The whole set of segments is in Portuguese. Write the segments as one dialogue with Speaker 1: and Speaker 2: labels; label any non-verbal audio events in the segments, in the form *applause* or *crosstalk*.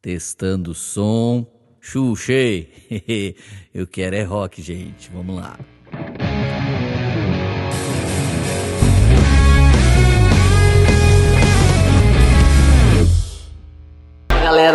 Speaker 1: Testando o som. Xuxei. *laughs* Eu quero é rock, gente. Vamos lá.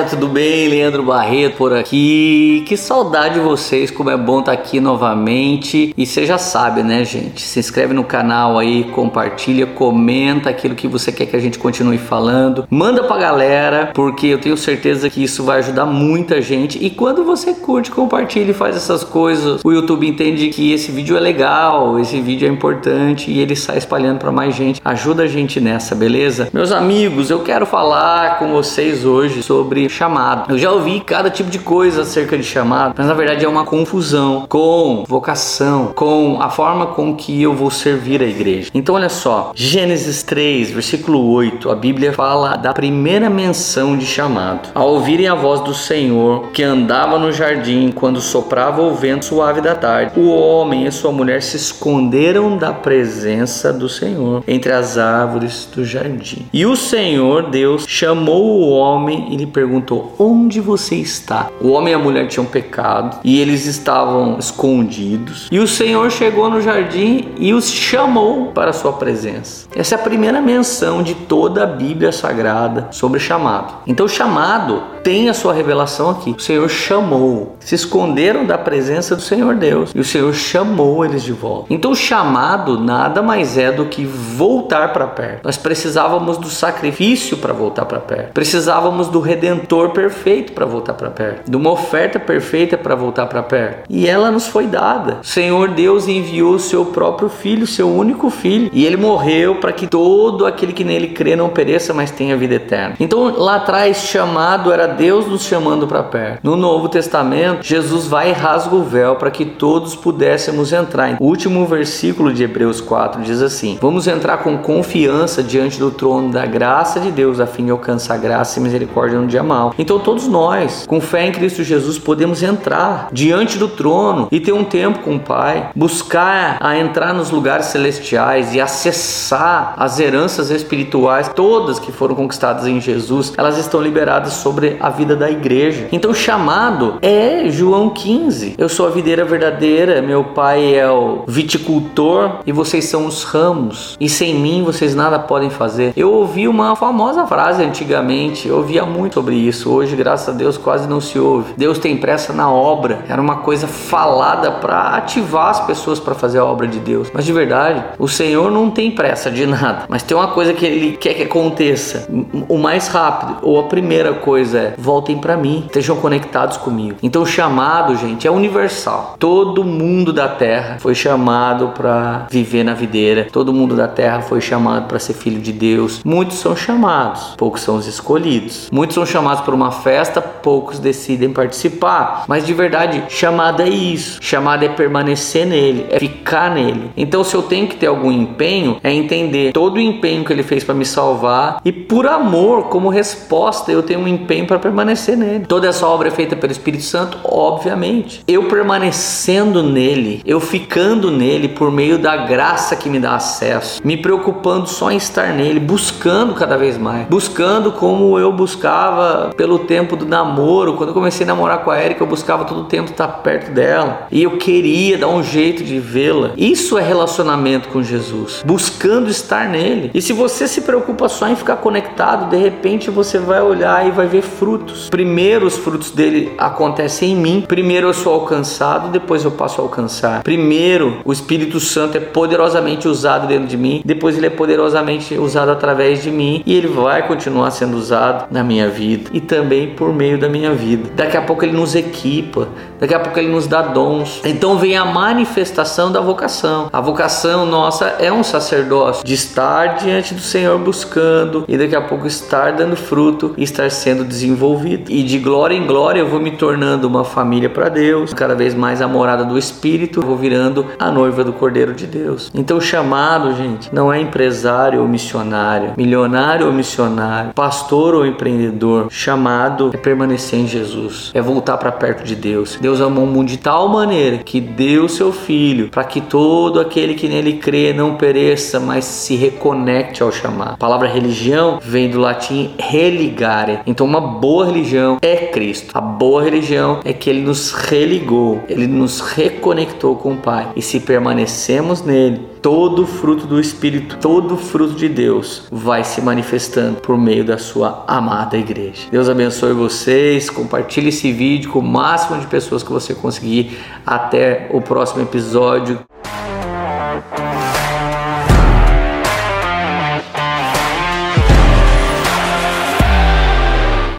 Speaker 1: Galera, tudo bem? Leandro Barreto por aqui. Que saudade de vocês, como é bom estar aqui novamente. E você já sabe, né, gente? Se inscreve no canal aí, compartilha, comenta aquilo que você quer que a gente continue falando. Manda pra galera, porque eu tenho certeza que isso vai ajudar muita gente. E quando você curte, compartilha e faz essas coisas, o YouTube entende que esse vídeo é legal, esse vídeo é importante e ele sai espalhando para mais gente. Ajuda a gente nessa, beleza? Meus amigos, eu quero falar com vocês hoje sobre chamado. Eu já ouvi cada tipo de coisa acerca de chamado, mas na verdade é uma confusão com vocação, com a forma com que eu vou servir a igreja. Então olha só, Gênesis 3, versículo 8, a Bíblia fala da primeira menção de chamado. Ao ouvirem a voz do Senhor que andava no jardim quando soprava o vento suave da tarde, o homem e sua mulher se esconderam da presença do Senhor entre as árvores do jardim. E o Senhor Deus chamou o homem e lhe perguntou: Onde você está? O homem e a mulher tinham pecado e eles estavam escondidos. E o Senhor chegou no jardim e os chamou para a sua presença. Essa é a primeira menção de toda a Bíblia Sagrada sobre chamado. Então, chamado tem a sua revelação aqui. O Senhor chamou, se esconderam da presença do Senhor Deus e o Senhor chamou eles de volta. Então, chamado nada mais é do que voltar para perto. Nós precisávamos do sacrifício para voltar para perto, precisávamos do redentor perfeito para voltar para perto, de uma oferta perfeita para voltar para perto. E ela nos foi dada. O Senhor Deus enviou o seu próprio filho, seu único filho, e ele morreu para que todo aquele que nele crê não pereça, mas tenha vida eterna. Então, lá atrás, chamado era Deus nos chamando para perto. No Novo Testamento, Jesus vai e rasga o véu para que todos pudéssemos entrar. O último versículo de Hebreus 4 diz assim: Vamos entrar com confiança diante do trono da graça de Deus, a fim de alcançar graça e misericórdia no dia mal. Então, todos nós, com fé em Cristo Jesus, podemos entrar diante do trono e ter um tempo com o Pai, buscar a entrar nos lugares celestiais e acessar as heranças espirituais, todas que foram conquistadas em Jesus, elas estão liberadas sobre a vida da igreja. Então, chamado é João 15. Eu sou a videira verdadeira, meu pai é o viticultor e vocês são os ramos. E sem mim vocês nada podem fazer. Eu ouvi uma famosa frase antigamente, eu ouvia muito sobre isso. Hoje, graças a Deus, quase não se ouve. Deus tem pressa na obra. Era uma coisa falada para ativar as pessoas para fazer a obra de Deus. Mas de verdade, o Senhor não tem pressa de *laughs* nada. Mas tem uma coisa que ele quer que aconteça o mais rápido, ou a primeira coisa é voltem para mim, estejam conectados comigo. Então o chamado, gente, é universal. Todo mundo da terra foi chamado para viver na videira. Todo mundo da terra foi chamado para ser filho de Deus. Muitos são chamados, poucos são os escolhidos. Muitos são chamados para uma festa, poucos decidem participar. Mas de verdade, chamada é isso. Chamada é permanecer nele, é ficar nele. Então se eu tenho que ter algum empenho, é entender todo o empenho que ele fez para me salvar e por amor, como resposta, eu tenho um empenho para permanecer nele. Toda essa obra é feita pelo Espírito Santo, obviamente. Eu permanecendo nele, eu ficando nele por meio da graça que me dá acesso, me preocupando só em estar nele, buscando cada vez mais, buscando como eu buscava pelo tempo do namoro. Quando eu comecei a namorar com a Erika, eu buscava todo o tempo estar perto dela e eu queria dar um jeito de vê-la. Isso é relacionamento com Jesus, buscando estar nele. E se você se preocupa só em ficar conectado, de repente você vai olhar e vai ver frutos. Primeiro os frutos dele acontecem em mim. Primeiro eu sou alcançado, depois eu passo a alcançar. Primeiro o Espírito Santo é poderosamente usado dentro de mim, depois ele é poderosamente usado através de mim e ele vai continuar sendo usado na minha vida e também por meio da minha vida. Daqui a pouco ele nos equipa, daqui a pouco ele nos dá dons. Então vem a manifestação da vocação. A vocação nossa é um sacerdócio de estar diante do Senhor buscando e daqui a pouco estar dando fruto e estar sendo desenvolvido envolvido. E de glória em glória eu vou me tornando uma família para Deus, cada vez mais a morada do Espírito, vou virando a noiva do Cordeiro de Deus. Então o chamado, gente, não é empresário ou missionário, milionário ou missionário, pastor ou empreendedor. Senhor. Chamado é permanecer em Jesus, é voltar para perto de Deus. Deus amou o mundo de tal maneira que deu seu filho para que todo aquele que nele crê não pereça, mas se reconecte ao chamado. A palavra religião vem do latim religare. Então, uma boa religião é Cristo. A boa religião é que ele nos religou, ele nos reconectou com o Pai. E se permanecemos nele, todo fruto do Espírito, todo fruto de Deus vai se manifestando por meio da sua amada igreja. Deus abençoe vocês, compartilhe esse vídeo com o máximo de pessoas que você conseguir. Até o próximo episódio.